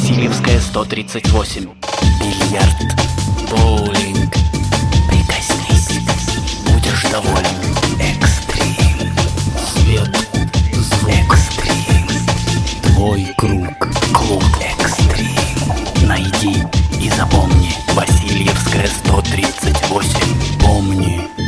Васильевская, 138 Бильярд, боулинг. Прикоснись, будешь доволен. Экстрим. Свет, звук. Экстрим. Твой круг, клуб Экстрим Найди и запомни. Васильевская, 138 Помни.